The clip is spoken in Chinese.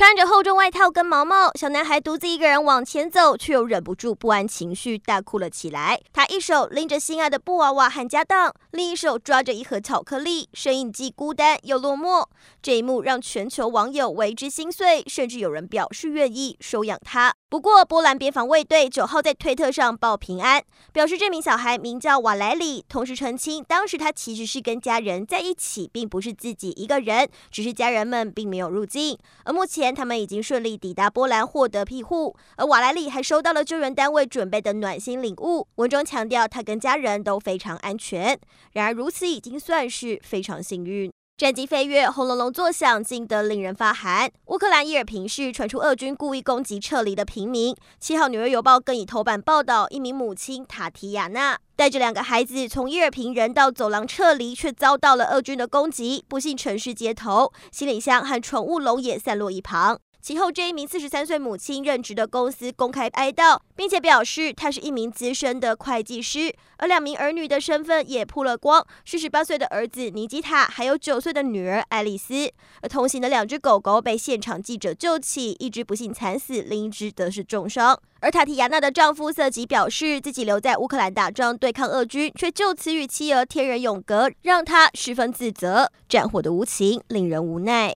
穿着厚重外套跟毛毛，小男孩独自一个人往前走，却又忍不住不安情绪，大哭了起来。他一手拎着心爱的布娃娃和家当，另一手抓着一盒巧克力，身影既孤单又落寞。这一幕让全球网友为之心碎，甚至有人表示愿意收养他。不过，波兰边防卫队九号在推特上报平安，表示这名小孩名叫瓦莱里，同时澄清当时他其实是跟家人在一起，并不是自己一个人，只是家人们并没有入境。而目前他们已经顺利抵达波兰，获得庇护。而瓦莱里还收到了救援单位准备的暖心礼物，文中强调他跟家人都非常安全。然而，如此已经算是非常幸运。战机飞越，轰隆隆作响，惊得令人发寒。乌克兰伊尔平市传出俄军故意攻击撤离的平民。七号，《纽约邮报》更以头版报道，一名母亲塔提亚娜带着两个孩子从伊尔平人道走廊撤离，却遭到了俄军的攻击，不幸城市街头，行李箱和宠物笼也散落一旁。其后，这一名四十三岁母亲任职的公司公开哀悼，并且表示她是一名资深的会计师，而两名儿女的身份也曝了光，是十八岁的儿子尼基塔，还有九岁的女儿爱丽丝。而同行的两只狗狗被现场记者救起，一只不幸惨死，另一只则是重伤。而塔提亚娜的丈夫瑟吉表示，自己留在乌克兰打仗对抗俄军，却就此与妻儿天人永隔，让他十分自责。战火的无情令人无奈。